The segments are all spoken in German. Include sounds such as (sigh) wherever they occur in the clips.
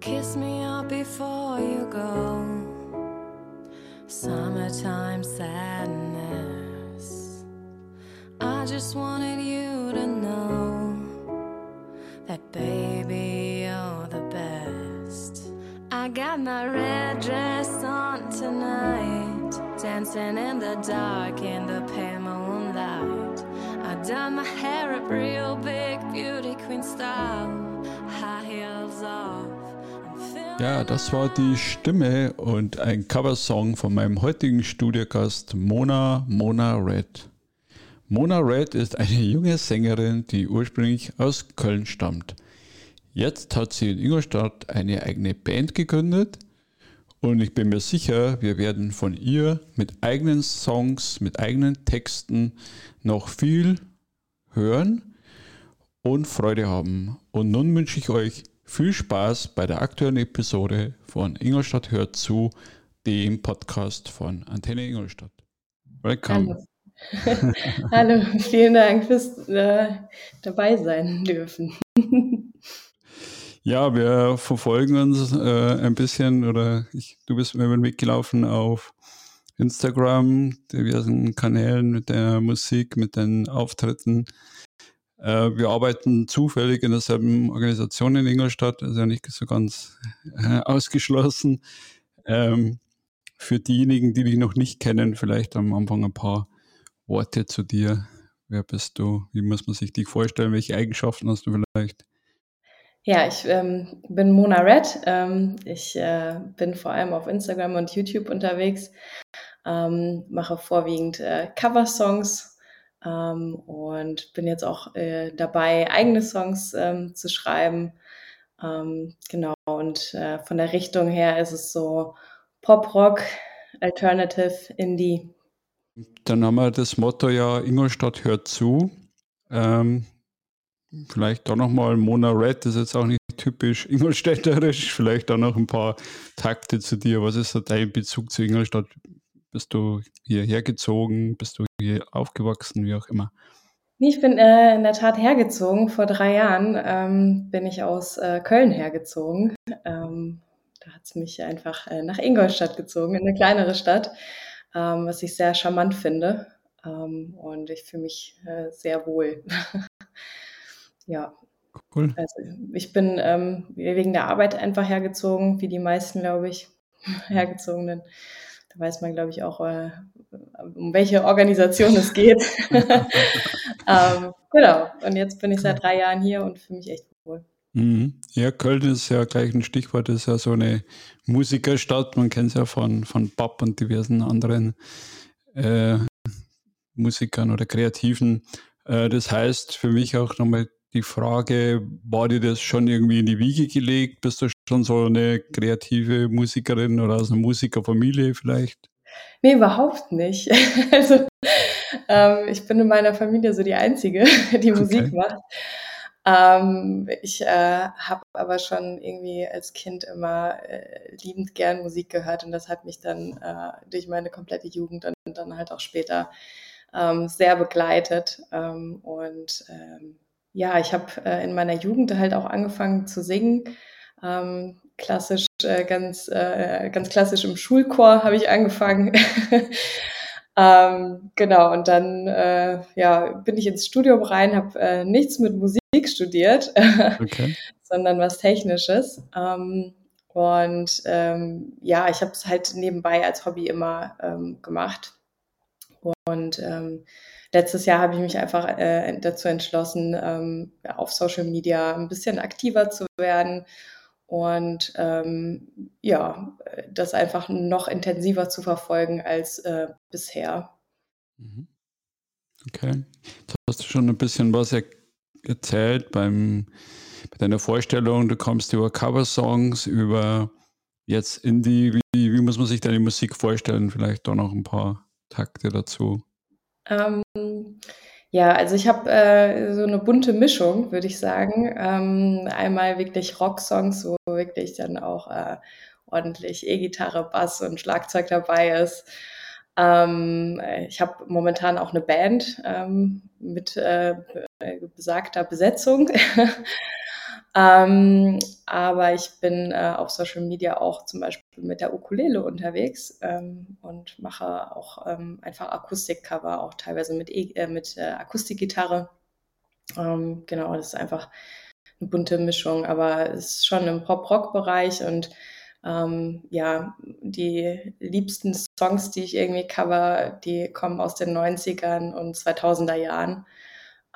Kiss me up before you go. Summertime sadness. I just wanted you to know that, baby, you're the best. I got my red dress on tonight, dancing in the dark in the pale moonlight. I done my hair up real big, beauty queen style, high heels off. Ja, das war die Stimme und ein Coversong von meinem heutigen Studiogast Mona Mona Red. Mona Red ist eine junge Sängerin, die ursprünglich aus Köln stammt. Jetzt hat sie in Ingolstadt eine eigene Band gegründet und ich bin mir sicher, wir werden von ihr mit eigenen Songs, mit eigenen Texten noch viel hören und Freude haben. Und nun wünsche ich euch viel Spaß bei der aktuellen Episode von Ingolstadt hört zu, dem Podcast von Antenne Ingolstadt. Willkommen. Hallo, (laughs) Hallo vielen Dank fürs äh, dabei sein dürfen. ja, wir verfolgen uns äh, ein bisschen oder ich, du bist mir mitgelaufen auf Instagram, diversen Kanälen mit der Musik, mit den Auftritten. Äh, wir arbeiten zufällig in derselben Organisation in Ingolstadt, also nicht so ganz äh, ausgeschlossen. Ähm, für diejenigen, die dich noch nicht kennen, vielleicht am Anfang ein paar Worte zu dir. Wer bist du? Wie muss man sich dich vorstellen? Welche Eigenschaften hast du vielleicht? Ja, ich ähm, bin Mona Red. Ähm, ich äh, bin vor allem auf Instagram und YouTube unterwegs, ähm, mache vorwiegend äh, Cover-Songs ähm, und bin jetzt auch äh, dabei, eigene Songs ähm, zu schreiben. Ähm, genau, und äh, von der Richtung her ist es so Pop-Rock, Alternative, Indie. Dann haben wir das Motto ja, Ingolstadt hört zu. Ähm, vielleicht auch nochmal Mona Red, das ist jetzt auch nicht typisch ingolstädterisch, vielleicht auch noch ein paar Takte zu dir. Was ist da dein Bezug zu Ingolstadt? Bist du hierher gezogen? Bist du hier aufgewachsen? Wie auch immer. Ich bin äh, in der Tat hergezogen. Vor drei Jahren ähm, bin ich aus äh, Köln hergezogen. Ähm, da hat es mich einfach äh, nach Ingolstadt gezogen, in eine kleinere Stadt, ähm, was ich sehr charmant finde. Ähm, und ich fühle mich äh, sehr wohl. (laughs) ja. Cool. Also ich bin ähm, wegen der Arbeit einfach hergezogen, wie die meisten, glaube ich, (laughs) hergezogenen. Da weiß man, glaube ich, auch, äh, um welche Organisation es geht. (laughs) ähm, genau. Und jetzt bin ich seit drei Jahren hier und fühle mich echt wohl. Mhm. Ja, Köln ist ja gleich ein Stichwort, das ist ja so eine Musikerstadt. Man kennt es ja von, von Pop und diversen anderen äh, Musikern oder Kreativen. Äh, das heißt für mich auch nochmal die Frage, war dir das schon irgendwie in die Wiege gelegt? Bist du schon so eine kreative Musikerin oder aus einer Musikerfamilie vielleicht? Nee, überhaupt nicht. (laughs) Also ähm, ich bin in meiner Familie so die Einzige, (laughs) die Musik okay. macht. Ähm, ich äh, habe aber schon irgendwie als Kind immer äh, liebend gern Musik gehört und das hat mich dann äh, durch meine komplette Jugend und dann halt auch später ähm, sehr begleitet. Ähm, und ähm, ja, ich habe äh, in meiner Jugend halt auch angefangen zu singen. Ähm, klassisch, äh, ganz, äh, ganz klassisch im Schulchor habe ich angefangen. (laughs) ähm, genau, und dann äh, ja, bin ich ins Studium rein, habe äh, nichts mit Musik studiert, (laughs) okay. sondern was Technisches. Ähm, und ähm, ja, ich habe es halt nebenbei als Hobby immer ähm, gemacht. Und ähm, letztes Jahr habe ich mich einfach äh, dazu entschlossen, auf Social Media ein bisschen aktiver zu werden und ähm, ja, das einfach noch intensiver zu verfolgen als äh, bisher. Mhm. Okay. Jetzt hast du schon ein bisschen was erzählt beim, bei deiner Vorstellung. Du kommst über Coversongs, über jetzt Indie. Wie, wie muss man sich deine Musik vorstellen? Vielleicht auch noch ein paar Takte dazu. Ähm, ja, also ich habe äh, so eine bunte Mischung, würde ich sagen. Ähm, einmal wirklich Rocksongs, wo wirklich dann auch äh, ordentlich E-Gitarre, Bass und Schlagzeug dabei ist. Ähm, ich habe momentan auch eine Band ähm, mit äh, besagter Besetzung. (laughs) Ähm, aber ich bin äh, auf Social Media auch zum Beispiel mit der Ukulele unterwegs ähm, und mache auch ähm, einfach Akustikcover, auch teilweise mit, e äh, mit äh, Akustikgitarre. Ähm, genau, das ist einfach eine bunte Mischung, aber es ist schon im Pop-Rock-Bereich und ähm, ja, die liebsten Songs, die ich irgendwie cover, die kommen aus den 90ern und 2000er Jahren.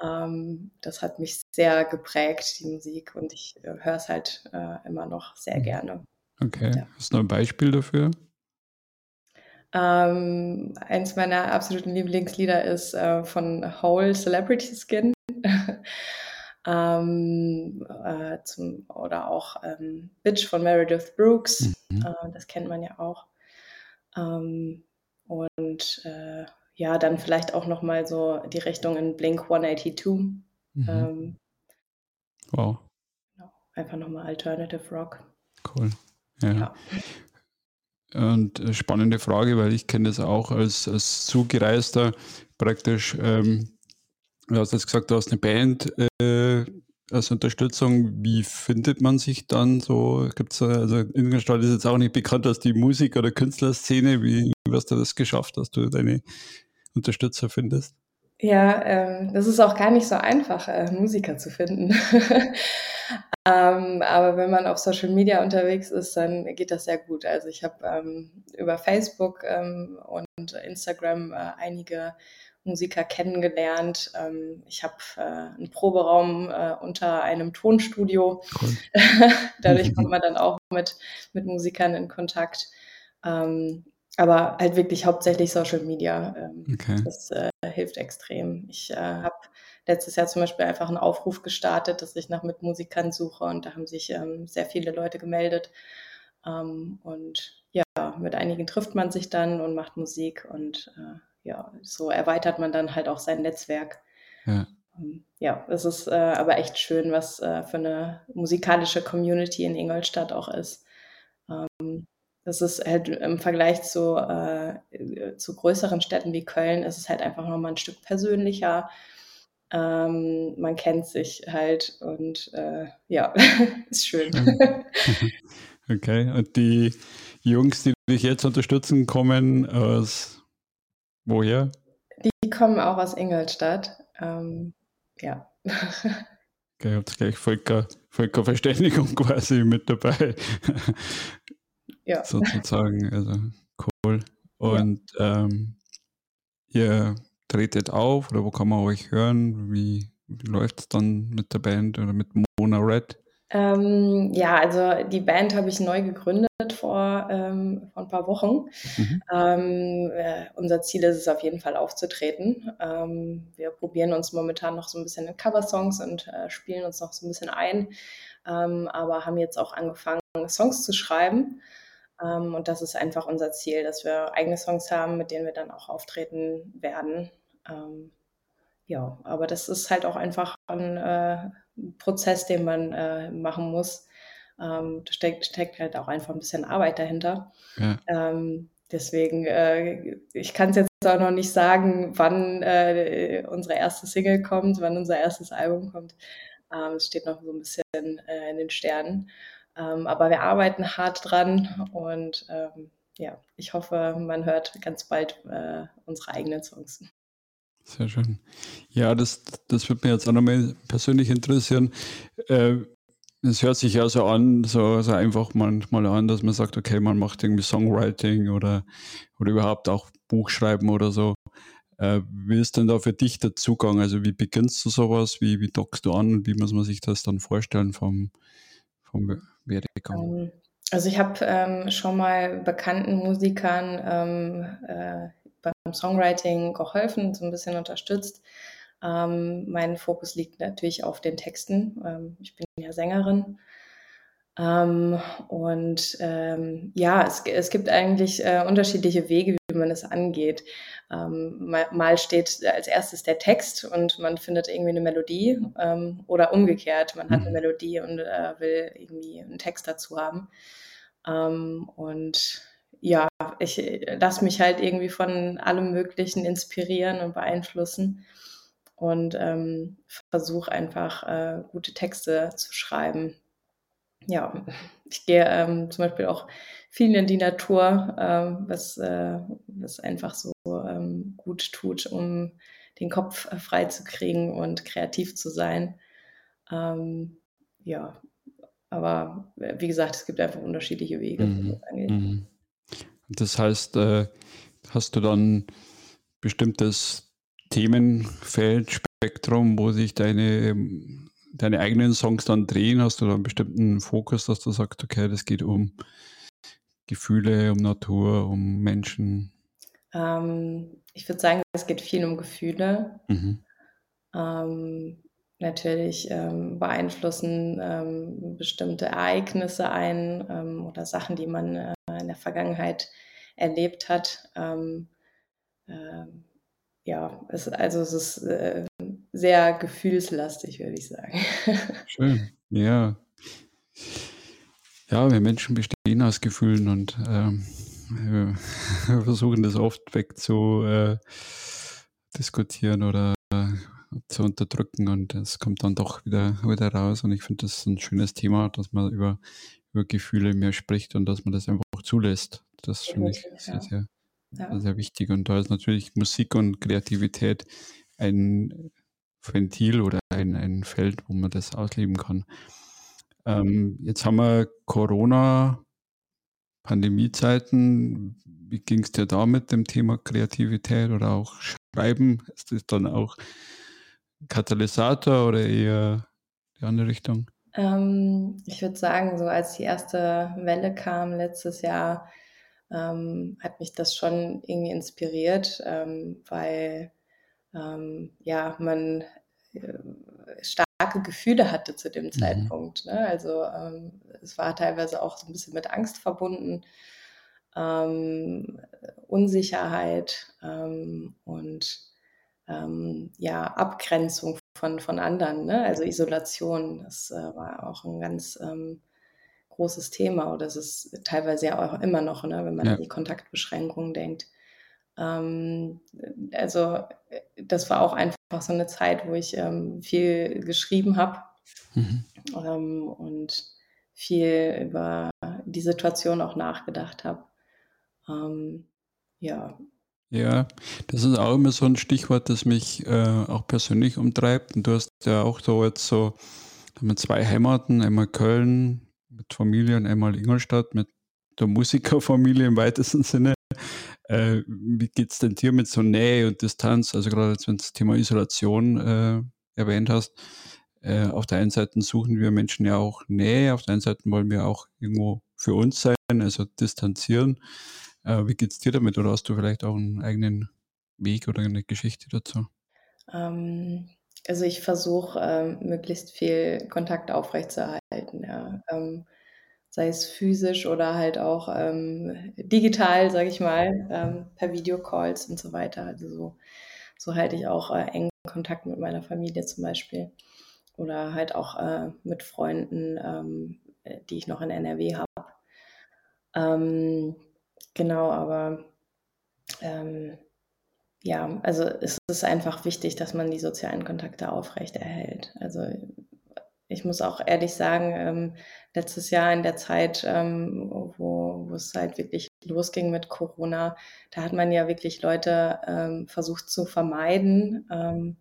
Ähm, das hat mich sehr geprägt, die Musik, und ich äh, höre es halt äh, immer noch sehr mhm. gerne. Okay, ja. hast du noch ein Beispiel dafür? Ähm, eins meiner absoluten Lieblingslieder ist äh, von Whole Celebrity Skin. (laughs) ähm, äh, zum, oder auch ähm, Bitch von Meredith Brooks. Mhm. Äh, das kennt man ja auch. Ähm, und äh, ja, dann vielleicht auch noch mal so die Richtung in Blink 182. Mhm. Ähm, wow. Genau, einfach nochmal Alternative Rock. Cool. Ja. ja. Und äh, spannende Frage, weil ich kenne das auch als, als Zugereister praktisch. Ähm, du hast jetzt gesagt, du hast eine Band äh, als Unterstützung. Wie findet man sich dann so? Gibt's also Ingolstadt ist jetzt auch nicht bekannt als die Musik- oder Künstlerszene. Wie, wie hast du das geschafft, dass du deine Unterstützer findest? Ja, ähm, das ist auch gar nicht so einfach, äh, Musiker zu finden. (laughs) ähm, aber wenn man auf Social Media unterwegs ist, dann geht das sehr gut. Also ich habe ähm, über Facebook ähm, und Instagram äh, einige Musiker kennengelernt. Ähm, ich habe äh, einen Proberaum äh, unter einem Tonstudio. Cool. (laughs) Dadurch kommt man dann auch mit, mit Musikern in Kontakt. Ähm, aber halt wirklich hauptsächlich Social Media. Ähm, okay. Das äh, hilft extrem. Ich äh, habe letztes Jahr zum Beispiel einfach einen Aufruf gestartet, dass ich nach Mitmusikern suche und da haben sich ähm, sehr viele Leute gemeldet. Ähm, und ja, mit einigen trifft man sich dann und macht Musik und äh, ja, so erweitert man dann halt auch sein Netzwerk. Ja. Ähm, ja, es ist äh, aber echt schön, was äh, für eine musikalische Community in Ingolstadt auch ist. Das ist halt im Vergleich zu, äh, zu größeren Städten wie Köln, ist es halt einfach nochmal ein Stück persönlicher. Ähm, man kennt sich halt und äh, ja, (laughs) ist schön. (laughs) Okay, und die Jungs, die dich jetzt unterstützen, kommen aus woher? Die kommen auch aus Ingolstadt. Ähm, ja. (laughs) Okay, ihr habt gleich Völker, Völkerverständigung quasi mit dabei ja. sozusagen. Also cool. Und ja. ähm, ihr tretet auf oder wo kann man euch hören? Wie, wie läuft es dann mit der Band oder mit Mona Red? Ähm, ja, also die Band habe ich neu gegründet vor, ähm, vor ein paar Wochen. Mhm. Ähm, äh, unser Ziel ist es auf jeden Fall aufzutreten. Ähm, wir probieren uns momentan noch so ein bisschen in Coversongs und äh, spielen uns noch so ein bisschen ein, ähm, aber haben jetzt auch angefangen, Songs zu schreiben. Ähm, und das ist einfach unser Ziel, dass wir eigene Songs haben, mit denen wir dann auch auftreten werden. Ähm, ja, aber das ist halt auch einfach ein äh, Prozess, den man äh, machen muss. Ähm, da steckt, steckt, halt auch einfach ein bisschen Arbeit dahinter. Ja. Ähm, deswegen, äh, ich kann es jetzt auch noch nicht sagen, wann äh, unsere erste Single kommt, wann unser erstes Album kommt. Ähm, es steht noch so ein bisschen äh, in den Sternen. Ähm, aber wir arbeiten hart dran und ähm, ja, ich hoffe, man hört ganz bald äh, unsere eigenen Songs. Sehr schön. Ja, das, das würde mich jetzt auch nochmal persönlich interessieren. Äh, es hört sich ja so an, so, so einfach manchmal an, dass man sagt, okay, man macht irgendwie Songwriting oder, oder überhaupt auch Buchschreiben oder so. Äh, wie ist denn da für dich der Zugang? Also wie beginnst du sowas? Wie, wie dockst du an? Wie muss man sich das dann vorstellen vom, vom Werdegang? Ähm, also ich habe ähm, schon mal bekannten Musikern ähm, äh, beim Songwriting geholfen, so ein bisschen unterstützt. Ähm, mein Fokus liegt natürlich auf den Texten. Ähm, ich bin ja Sängerin. Ähm, und ja, es, es, gibt eigentlich äh, unterschiedliche Wege, wie man es angeht. Ähm, mal, mal, steht als erstes der Text und man findet irgendwie eine Melodie ähm, oder umgekehrt, man hat eine mhm. Melodie und äh, will irgendwie einen Text dazu haben. und ja, ich lasse mich halt irgendwie von allem Möglichen inspirieren und beeinflussen. und ähm, versuche einfach äh, gute Texte zu schreiben. Ja, ich gehe ähm, zum Beispiel auch viel in die Natur, äh, was, äh, was einfach so ähm, gut tut, um den Kopf äh, frei zu kriegen und kreativ zu sein. Ähm, ja, aber äh, wie gesagt, es gibt einfach unterschiedliche Wege. Mhm. Mhm. Das heißt, äh, hast du dann bestimmtes Themenfeld, Spektrum, wo sich deine, deine eigenen Songs dann drehen? Hast du da einen bestimmten Fokus, dass du sagst, okay, das geht um Gefühle, um Natur, um Menschen? Ähm, ich würde sagen, es geht viel um Gefühle. Mhm. Ähm, natürlich ähm, beeinflussen ähm, bestimmte Ereignisse ein ähm, oder Sachen, die man äh, in der Vergangenheit erlebt hat. Äh, ja, es, also es ist äh, sehr gefühlslastig, würde ich sagen. (laughs) Schön, ja. Ja, wir Menschen bestehen aus Gefühlen und ähm, (laughs) versuchen das oft weg zu äh, diskutieren oder zu unterdrücken und es kommt dann doch wieder, wieder raus. Und ich finde das ein schönes Thema, dass man über, über Gefühle mehr spricht und dass man das einfach zulässt. Das finde ich sehr, sehr, ja. sehr wichtig. Und da ist natürlich Musik und Kreativität ein Ventil oder ein, ein Feld, wo man das ausleben kann. Ähm, jetzt haben wir Corona, Pandemiezeiten. Wie ging es dir da mit dem Thema Kreativität oder auch Schreiben? Ist das dann auch Katalysator oder eher die andere Richtung? Ähm, ich würde sagen, so als die erste Welle kam letztes Jahr, ähm, hat mich das schon irgendwie inspiriert, ähm, weil ähm, ja man äh, starke Gefühle hatte zu dem mhm. Zeitpunkt. Ne? Also ähm, es war teilweise auch so ein bisschen mit Angst verbunden, ähm, Unsicherheit und ja Abgrenzung von, von anderen, ne? also Isolation. Das äh, war auch ein ganz ähm, großes Thema oder das ist teilweise ja auch immer noch, ne? wenn man ja. an die Kontaktbeschränkungen denkt. Ähm, also äh, das war auch einfach so eine Zeit, wo ich ähm, viel geschrieben habe mhm. ähm, und viel über die Situation auch nachgedacht habe. Ähm, ja. Ja, das ist auch immer so ein Stichwort, das mich äh, auch persönlich umtreibt. Und du hast ja auch da jetzt so haben zwei Heimaten, einmal Köln mit Familie und einmal Ingolstadt mit der Musikerfamilie im weitesten Sinne. Äh, wie geht es denn dir mit so Nähe und Distanz? Also gerade wenn du das Thema Isolation äh, erwähnt hast. Äh, auf der einen Seite suchen wir Menschen ja auch Nähe, auf der anderen Seite wollen wir auch irgendwo für uns sein, also distanzieren. Äh, wie geht es dir damit oder hast du vielleicht auch einen eigenen Weg oder eine Geschichte dazu? Ähm, also ich versuche ähm, möglichst viel Kontakt aufrechtzuerhalten, ja. Ähm, sei es physisch oder halt auch ähm, digital, sage ich mal, ähm, per Videocalls und so weiter. Also so, so halte ich auch äh, engen Kontakt mit meiner Familie zum Beispiel oder halt auch äh, mit Freunden, ähm, äh, die ich noch in NRW habe. Ähm, genau, aber ähm, ja, also es ist einfach wichtig, dass man die sozialen Kontakte aufrechterhält. Also ich muss auch ehrlich sagen, ähm, letztes Jahr in der Zeit, ähm, wo, wo es halt wirklich losging mit Corona, da hat man ja wirklich Leute ähm, versucht zu vermeiden, ähm,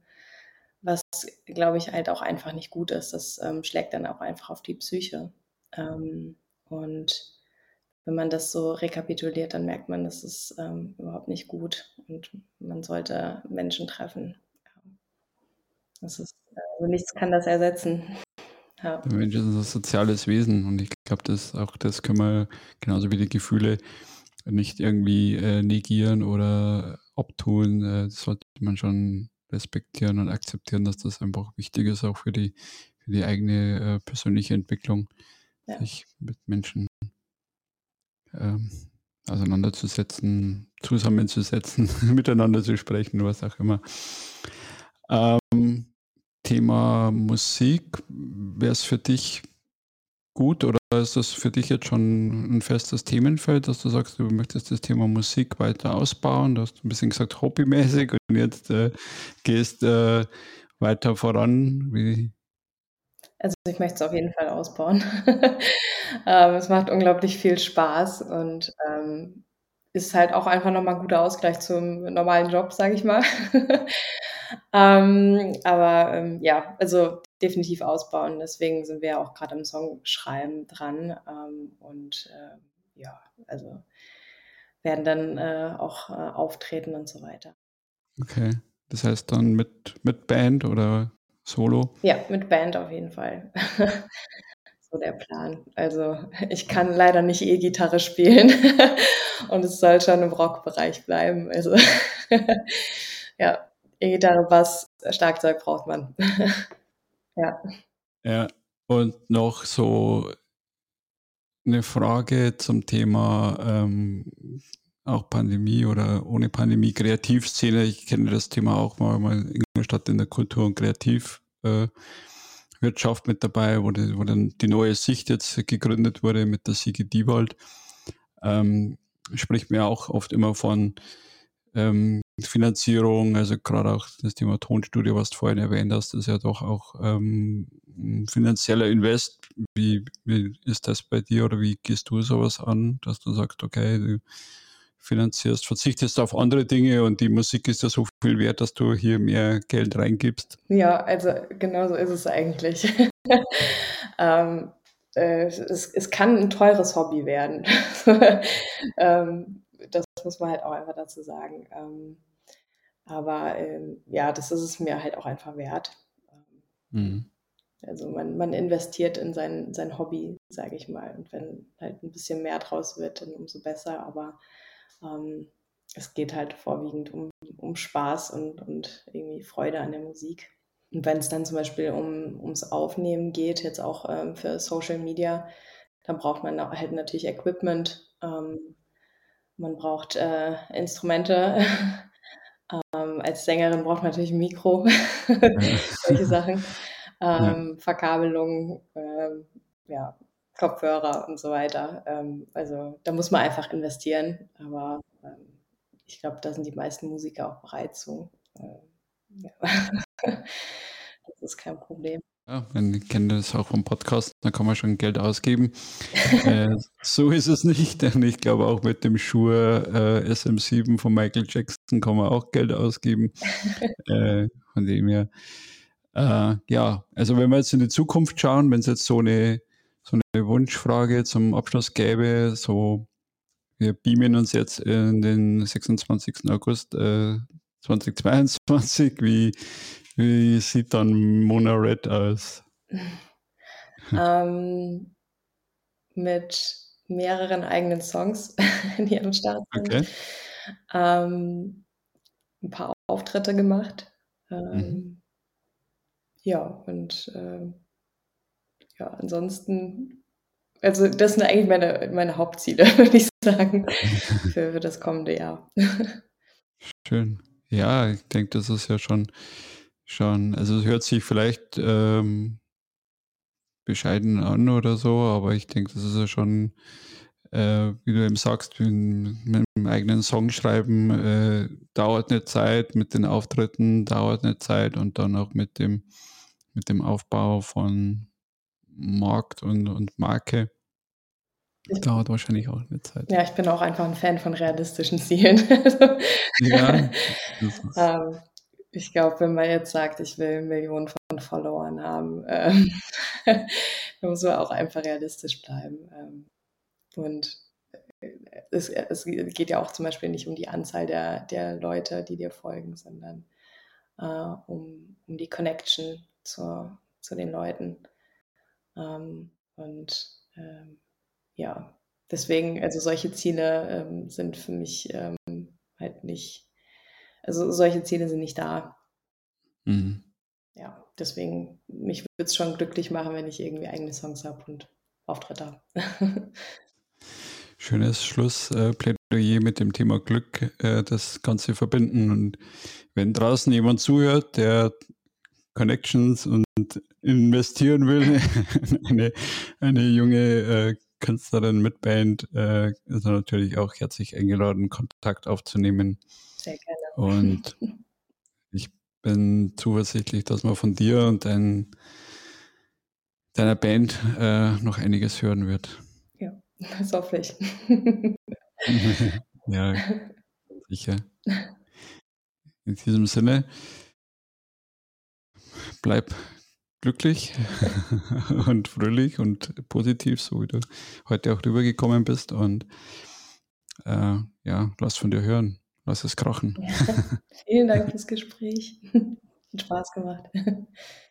was, glaube ich, halt auch einfach nicht gut ist. Das ähm, schlägt dann auch einfach auf die Psyche. Ähm, und wenn man das so rekapituliert, dann merkt man, das ist überhaupt nicht gut und man sollte Menschen treffen. Das ist, also nichts kann das ersetzen. Ja. Der Mensch ist ein soziales Wesen und ich glaube, das auch das können wir genauso wie die Gefühle nicht irgendwie äh, negieren oder abtun. Äh, das sollte man schon respektieren und akzeptieren, dass das einfach wichtig ist, auch für die, für die eigene äh, persönliche Entwicklung, ja. sich mit Menschen ähm, auseinanderzusetzen, zusammenzusetzen, (laughs) miteinander zu sprechen, was auch immer. Ähm, Thema Musik, wäre es für dich gut oder ist das für dich jetzt schon ein festes Themenfeld, dass du sagst, du möchtest das Thema Musik weiter ausbauen? Du hast ein bisschen gesagt, hobbymäßig und jetzt äh, gehst äh, weiter voran. Wie? Also ich möchte es auf jeden Fall ausbauen. (laughs) ähm, es macht unglaublich viel Spaß und ähm, ist halt auch einfach nochmal ein guter Ausgleich zum normalen Job, sage ich mal. (laughs) ähm, aber ähm, ja, also definitiv ausbauen. Deswegen sind wir auch gerade am Songschreiben dran. Ähm, und äh, ja, also werden dann äh, auch äh, auftreten und so weiter. Okay. Das heißt dann mit, mit Band oder Solo? Ja, mit Band auf jeden Fall. (laughs) so der Plan. Also (laughs) ich kann leider nicht E-Gitarre spielen (laughs) und es soll schon im Rockbereich bleiben. Also (laughs) ja, E-Gitarre, Bass, Schlagzeug braucht man. ja. Ja, und noch so eine Frage zum Thema ähm, auch Pandemie oder ohne Pandemie Kreativszene. Ich kenne das Thema auch mal, mal in Ingolstadt in der Kultur- und Kreativwirtschaft äh, mit dabei, wo, die, wo, dann die neue Sicht jetzt gegründet wurde mit der Siege Diewald. Ähm, spricht mir auch oft immer von ähm, Finanzierung, also gerade auch das Thema Tonstudio, was du vorhin erwähnt hast, ist ja doch auch ähm, ein finanzieller Invest. Wie, wie ist das bei dir oder wie gehst du sowas an, dass du sagst, okay, du finanzierst, verzichtest auf andere Dinge und die Musik ist ja so viel wert, dass du hier mehr Geld reingibst. Ja, also genau so ist es eigentlich. (laughs) ähm, äh, es, es, kann ein teures Hobby werden. (laughs) ähm, das muss man halt auch einfach dazu sagen. Ähm, aber ähm, ja, das ist es mir halt auch einfach wert. Mhm. Also man, man investiert in sein, sein Hobby, sage ich mal. Und wenn halt ein bisschen mehr draus wird, dann umso besser. Aber ähm, es geht halt vorwiegend um, um Spaß und, und irgendwie Freude an der Musik. Und wenn es dann zum Beispiel um, ums Aufnehmen geht, jetzt auch ähm, für Social Media, dann braucht man halt natürlich Equipment. Ähm, man braucht äh, Instrumente. (laughs) ähm, als Sängerin braucht man natürlich ein Mikro, (laughs) solche (laughs) Sachen. Ähm, Verkabelung, ähm, ja, Kopfhörer und so weiter. Ähm, also da muss man einfach investieren, aber ähm, ich glaube, da sind die meisten Musiker auch bereit zu. Ähm, ja. (laughs) das ist kein Problem. Ja, ich kenne das auch vom Podcast, da kann man schon Geld ausgeben. (laughs) äh, so ist es nicht, denn ich glaube auch mit dem Schuhe äh, SM7 von Michael Jackson kann man auch Geld ausgeben. (laughs) äh, von dem her. Äh, ja, also wenn wir jetzt in die Zukunft schauen, wenn es jetzt so eine so eine Wunschfrage zum Abschluss gäbe, so wir beamen uns jetzt in den 26. August äh, 2022. Wie, wie sieht dann Mona Red aus? (laughs) ähm, mit mehreren eigenen Songs (laughs) in ihrem Start sind. Okay. Ähm, ein paar Auftritte gemacht. Ähm, mhm. Ja, und äh, ja, ansonsten, also das sind eigentlich meine, meine Hauptziele, (laughs) würde ich sagen, (laughs) für, für das kommende Jahr. Schön. Ja, ich denke, das ist ja schon, schon, also es hört sich vielleicht ähm, bescheiden an oder so, aber ich denke, das ist ja schon, äh, wie du eben sagst, mit, dem eigenen Song schreiben äh, dauert eine Zeit, mit den Auftritten dauert eine Zeit und dann auch mit dem, mit dem Aufbau von, Markt und, und Marke. Das dauert wahrscheinlich auch eine Zeit. Ja, ich bin auch einfach ein Fan von realistischen Zielen. (laughs) ja. ähm, ich glaube, wenn man jetzt sagt, ich will Millionen von Followern haben, ähm, (laughs) dann muss man auch einfach realistisch bleiben. Ähm, und äh, es, es, geht ja auch zum Beispiel nicht um die Anzahl der, der Leute, die dir folgen, sondern äh, um, um die Connection zur, zu den Leuten. Ähm, und ähm, ja, deswegen, also solche Ziele ähm, sind für mich ähm, halt nicht, also solche Ziele sind nicht da. Mhm. Ja, deswegen, mich würde es schon glücklich machen, wenn ich irgendwie eigene Songs habe und Auftritte habe. (laughs) Schönes Schlussplädoyer mit dem Thema Glück, äh, das Ganze verbinden. Und wenn draußen jemand zuhört, der Connections und investieren will, (laughs) eine, eine junge äh, Künstlerin mit Band, äh, ist er natürlich auch herzlich eingeladen, Kontakt aufzunehmen. Sehr gerne. Und (laughs) ich bin zuversichtlich, dass man von dir und dein, deiner Band äh, noch einiges hören wird. Ja, das hoffe ich. (laughs) ja, sicher. In diesem Sinne, bleib glücklich (laughs) und fröhlich und positiv, so wie du heute auch rübergekommen bist. Und äh, ja, lass von dir hören. Lass es krachen. Ja, vielen Dank (laughs) fürs Gespräch. Hat Spaß gemacht.